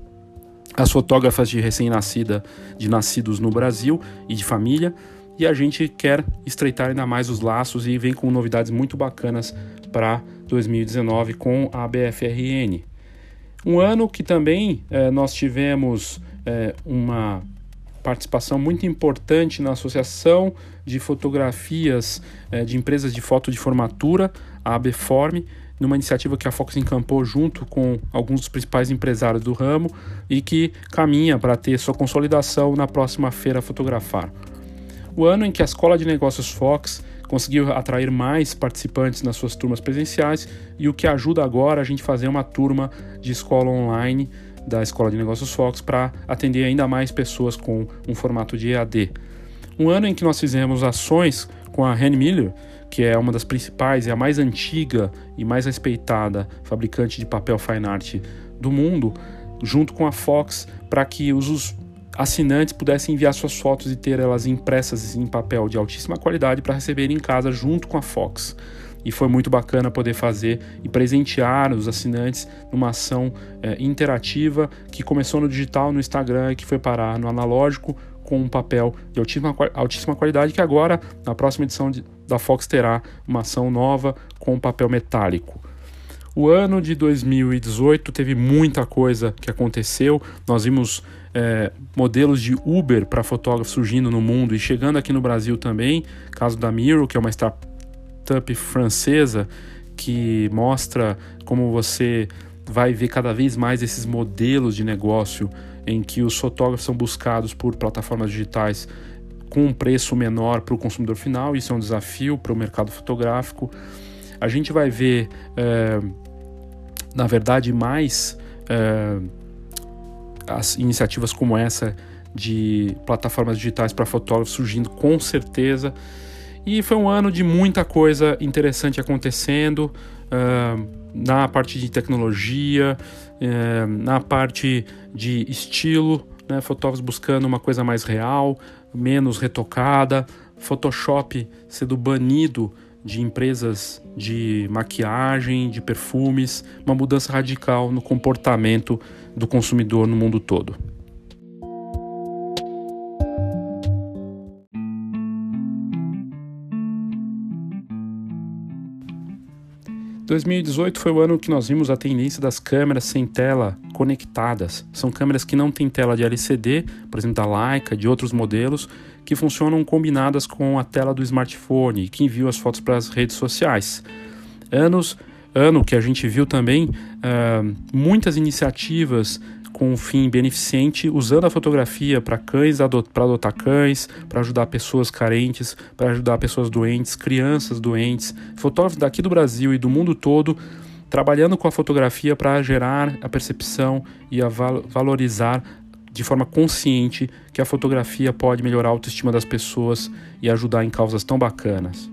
as fotógrafas de recém-nascida, de nascidos no Brasil e de família. E a gente quer estreitar ainda mais os laços e vem com novidades muito bacanas para 2019 com a BFRN. Um ano que também eh, nós tivemos eh, uma participação muito importante na Associação de Fotografias eh, de Empresas de Foto de Formatura, a ABFORM, numa iniciativa que a Fox encampou junto com alguns dos principais empresários do ramo e que caminha para ter sua consolidação na próxima feira Fotografar. O ano em que a Escola de Negócios Fox conseguiu atrair mais participantes nas suas turmas presenciais e o que ajuda agora a gente fazer uma turma de escola online da Escola de Negócios Fox para atender ainda mais pessoas com um formato de EAD. Um ano em que nós fizemos ações com a Henry Miller, que é uma das principais e a mais antiga e mais respeitada fabricante de papel fine art do mundo, junto com a Fox, para que os assinantes pudessem enviar suas fotos e ter elas impressas em papel de altíssima qualidade para receber em casa junto com a Fox. E foi muito bacana poder fazer e presentear os assinantes numa ação é, interativa que começou no digital, no Instagram e que foi parar no analógico com um papel de altíssima, altíssima qualidade, que agora, na próxima edição de, da Fox, terá uma ação nova com papel metálico. O ano de 2018 teve muita coisa que aconteceu. Nós vimos é, modelos de Uber para fotógrafos surgindo no mundo e chegando aqui no Brasil também. Caso da Miro, que é uma startup francesa que mostra como você vai ver cada vez mais esses modelos de negócio em que os fotógrafos são buscados por plataformas digitais com um preço menor para o consumidor final. Isso é um desafio para o mercado fotográfico. A gente vai ver, é, na verdade, mais é, as iniciativas como essa de plataformas digitais para fotógrafos surgindo com certeza. E foi um ano de muita coisa interessante acontecendo uh, na parte de tecnologia, uh, na parte de estilo, né? fotógrafos buscando uma coisa mais real, menos retocada, Photoshop sendo banido de empresas de maquiagem, de perfumes, uma mudança radical no comportamento do consumidor no mundo todo. 2018 foi o ano que nós vimos a tendência das câmeras sem tela conectadas. São câmeras que não têm tela de LCD, por exemplo, da Leica, de outros modelos, que funcionam combinadas com a tela do smartphone e que enviam as fotos para as redes sociais. Anos, ano que a gente viu também uh, muitas iniciativas com um fim beneficente, usando a fotografia para cães, para adotar cães, para ajudar pessoas carentes, para ajudar pessoas doentes, crianças doentes, fotógrafos daqui do Brasil e do mundo todo trabalhando com a fotografia para gerar a percepção e a val valorizar de forma consciente que a fotografia pode melhorar a autoestima das pessoas e ajudar em causas tão bacanas.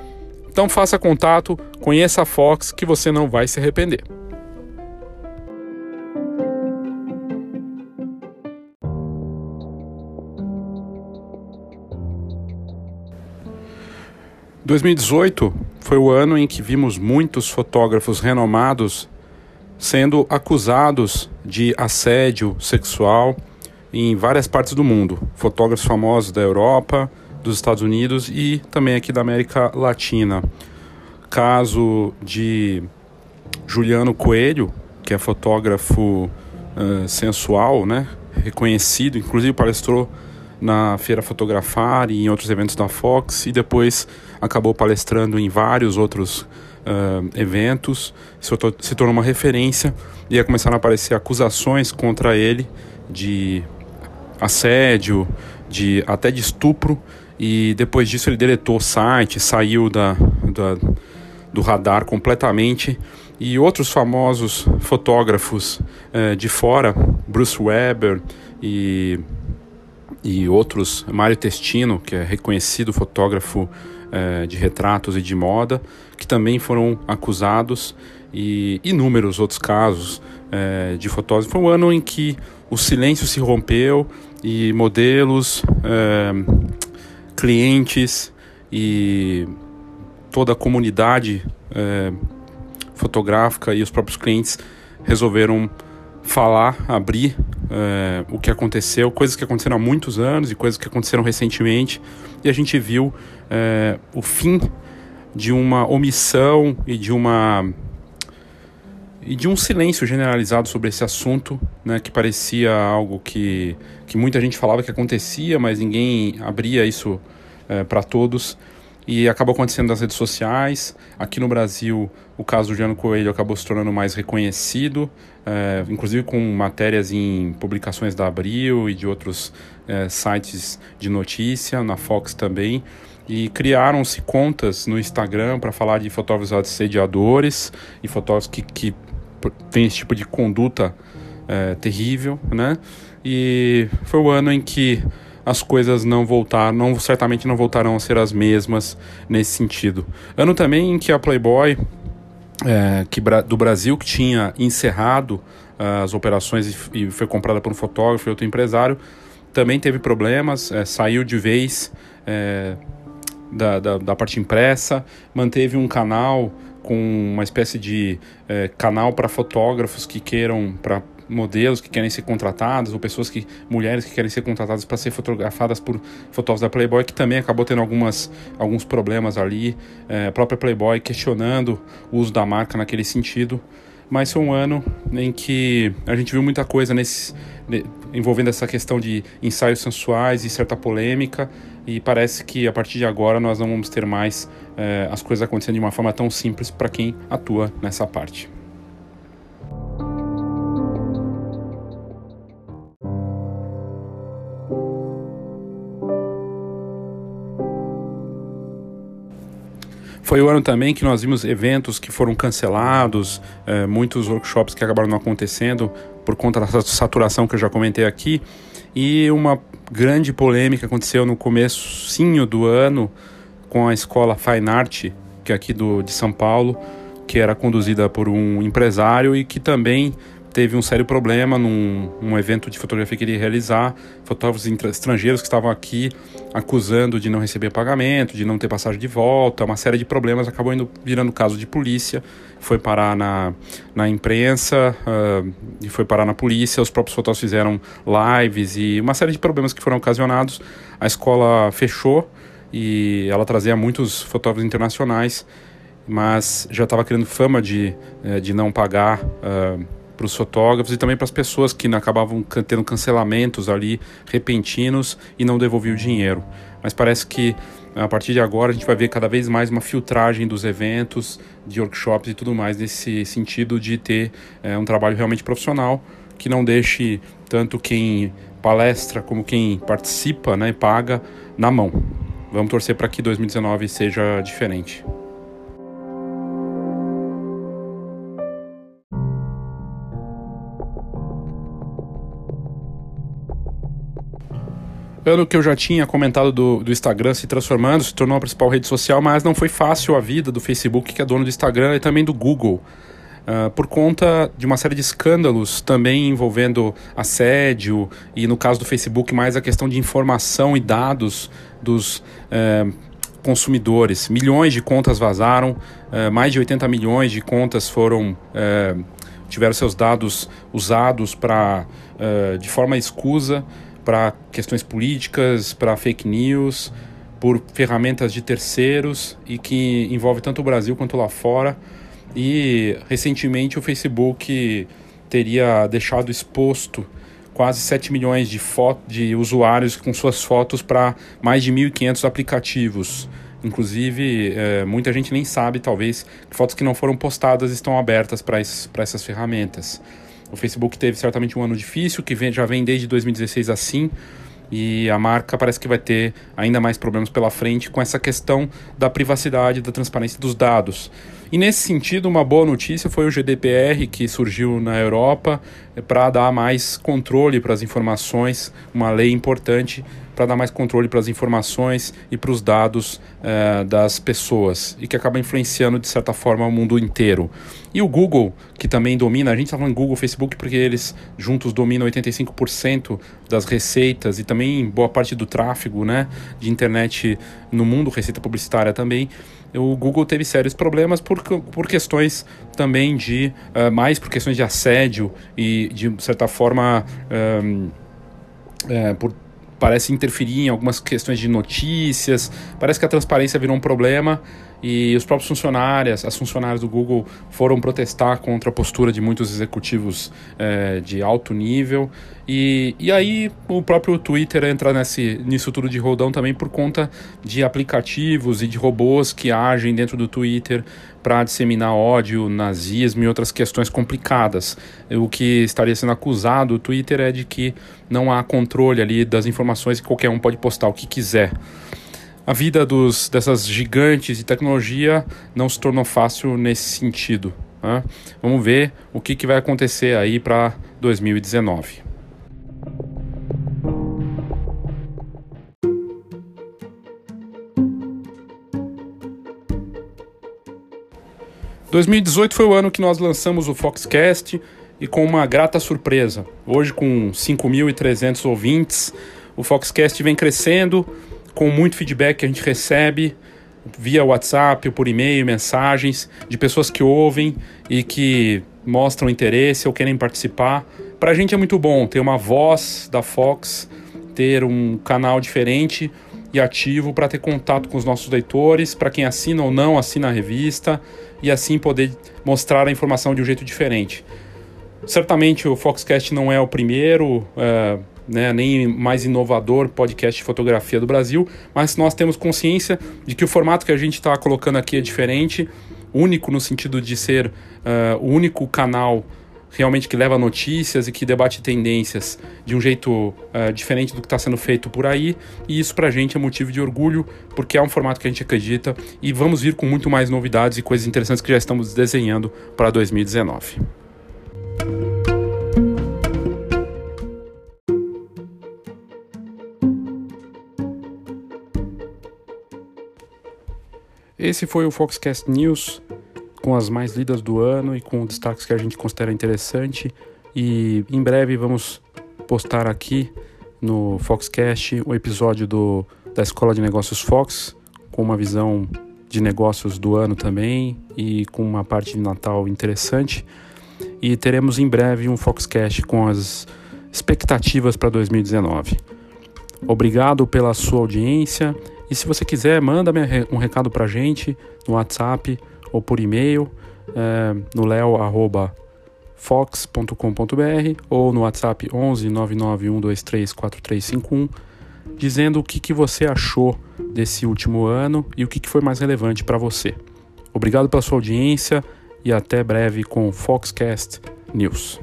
Então faça contato, conheça a Fox que você não vai se arrepender. ...2018 foi o ano em que vimos muitos fotógrafos renomados sendo acusados de assédio sexual em várias partes do mundo. Fotógrafos famosos da Europa, dos Estados Unidos e também aqui da América Latina. Caso de Juliano Coelho, que é fotógrafo uh, sensual, né? reconhecido, inclusive palestrou na Feira Fotografar e em outros eventos da Fox e depois acabou palestrando em vários outros uh, eventos, se, tornou uma referência e ia começar a aparecer acusações contra ele de assédio, de até de estupro e depois disso ele deletou o site, saiu da, da do radar completamente e outros famosos fotógrafos uh, de fora, Bruce Weber e, e outros, Mário Testino, que é reconhecido fotógrafo uh, de retratos e de moda, que também foram acusados e inúmeros outros casos uh, de fotógrafos. Foi um ano em que o silêncio se rompeu e modelos, clientes e toda a comunidade fotográfica e os próprios clientes resolveram falar, abrir é, o que aconteceu, coisas que aconteceram há muitos anos e coisas que aconteceram recentemente, e a gente viu é, o fim de uma omissão e de uma e de um silêncio generalizado sobre esse assunto, né, que parecia algo que, que muita gente falava que acontecia, mas ninguém abria isso é, para todos e acabou acontecendo nas redes sociais. Aqui no Brasil, o caso do Juliano Coelho acabou se tornando mais reconhecido, é, inclusive com matérias em publicações da Abril e de outros é, sites de notícia, na Fox também. E criaram-se contas no Instagram para falar de fotógrafos assediadores e fotógrafos que, que têm esse tipo de conduta é, terrível, né? E foi o ano em que as coisas não voltaram, não, certamente não voltarão a ser as mesmas nesse sentido. Ano também em que a Playboy é, que, do Brasil, que tinha encerrado uh, as operações e, e, foi comprada por um fotógrafo e outro empresário, também teve problemas, é, saiu de vez é, da, da, da, parte impressa, manteve um canal com uma espécie de é, canal para fotógrafos que queiram, para modelos que querem ser contratadas ou pessoas que mulheres que querem ser contratadas para ser fotografadas por fotógrafos da Playboy que também acabou tendo algumas alguns problemas ali. É, a própria Playboy questionando o uso da marca naquele sentido. Mas foi um ano em que a gente viu muita coisa nesse envolvendo essa questão de ensaios sensuais e certa polêmica e parece que a partir de agora nós não vamos ter mais é, as coisas acontecendo de uma forma tão simples para quem atua nessa parte. Foi o ano também que nós vimos eventos que foram cancelados, é, muitos workshops que acabaram não acontecendo por conta da saturação que eu já comentei aqui. E uma grande polêmica aconteceu no comecinho do ano com a escola Fine Art, que é aqui do, de São Paulo, que era conduzida por um empresário e que também teve um sério problema num um evento de fotografia que ele ia realizar. Fotógrafos estrangeiros que estavam aqui acusando de não receber pagamento, de não ter passagem de volta, uma série de problemas. Acabou indo, virando caso de polícia, foi parar na, na imprensa uh, e foi parar na polícia. Os próprios fotógrafos fizeram lives e uma série de problemas que foram ocasionados. A escola fechou e ela trazia muitos fotógrafos internacionais, mas já estava criando fama de, eh, de não pagar. Uh, para os fotógrafos e também para as pessoas que acabavam tendo cancelamentos ali repentinos e não devolviam o dinheiro. Mas parece que a partir de agora a gente vai ver cada vez mais uma filtragem dos eventos, de workshops e tudo mais, nesse sentido de ter é, um trabalho realmente profissional que não deixe tanto quem palestra como quem participa né, e paga na mão. Vamos torcer para que 2019 seja diferente. Ano que eu já tinha comentado do, do Instagram se transformando, se tornou a principal rede social, mas não foi fácil a vida do Facebook, que é dono do Instagram, e também do Google. Uh, por conta de uma série de escândalos também envolvendo assédio e, no caso do Facebook, mais a questão de informação e dados dos uh, consumidores. Milhões de contas vazaram, uh, mais de 80 milhões de contas foram eh, tiveram seus dados usados para de forma escusa para questões políticas, para fake news, por ferramentas de terceiros e que envolve tanto o Brasil quanto lá fora. E recentemente o Facebook teria deixado exposto quase 7 milhões de, de usuários com suas fotos para mais de 1.500 aplicativos. Inclusive, é, muita gente nem sabe, talvez, que fotos que não foram postadas estão abertas para essas ferramentas. O Facebook teve certamente um ano difícil, que vem, já vem desde 2016 assim, e a marca parece que vai ter ainda mais problemas pela frente com essa questão da privacidade, da transparência dos dados. E nesse sentido, uma boa notícia foi o GDPR que surgiu na Europa é, para dar mais controle para as informações, uma lei importante para dar mais controle para as informações e para os dados uh, das pessoas e que acaba influenciando de certa forma o mundo inteiro. E o Google, que também domina, a gente está falando Google, Facebook, porque eles juntos dominam 85% das receitas e também boa parte do tráfego né, de internet no mundo, receita publicitária também. O Google teve sérios problemas por, por questões também de, uh, mais por questões de assédio e de certa forma. Um, é, por parece interferir em algumas questões de notícias, parece que a transparência virou um problema e os próprios funcionários, as funcionárias do Google foram protestar contra a postura de muitos executivos é, de alto nível. E, e aí o próprio Twitter entra nesse, nisso tudo de rodão também por conta de aplicativos e de robôs que agem dentro do Twitter para disseminar ódio, nazismo e outras questões complicadas. O que estaria sendo acusado o Twitter é de que não há controle ali das informações e qualquer um pode postar o que quiser a vida dos, dessas gigantes de tecnologia não se tornou fácil nesse sentido. Né? Vamos ver o que, que vai acontecer aí para 2019. ...2018 foi o ano que nós lançamos o Foxcast... ...e com uma grata surpresa... ...hoje com 5.300 ouvintes... ...o Foxcast vem crescendo com muito feedback que a gente recebe via WhatsApp por e-mail, mensagens de pessoas que ouvem e que mostram interesse ou querem participar. Para a gente é muito bom ter uma voz da Fox, ter um canal diferente e ativo para ter contato com os nossos leitores, para quem assina ou não assina a revista e assim poder mostrar a informação de um jeito diferente. Certamente o Foxcast não é o primeiro, é, né, nem mais inovador podcast de fotografia do Brasil, mas nós temos consciência de que o formato que a gente está colocando aqui é diferente, único no sentido de ser uh, o único canal realmente que leva notícias e que debate tendências de um jeito uh, diferente do que está sendo feito por aí. E isso para a gente é motivo de orgulho, porque é um formato que a gente acredita e vamos vir com muito mais novidades e coisas interessantes que já estamos desenhando para 2019. Esse foi o Foxcast News com as mais lidas do ano e com destaques que a gente considera interessante. E em breve vamos postar aqui no Foxcast o episódio do, da Escola de Negócios Fox, com uma visão de negócios do ano também e com uma parte de Natal interessante. E teremos em breve um Foxcast com as expectativas para 2019. Obrigado pela sua audiência e se você quiser, manda um recado pra gente no WhatsApp ou por e-mail é, no leo.fox.com.br ou no WhatsApp 11 99123 4351 dizendo o que, que você achou desse último ano e o que, que foi mais relevante para você. Obrigado pela sua audiência e até breve com o Foxcast News.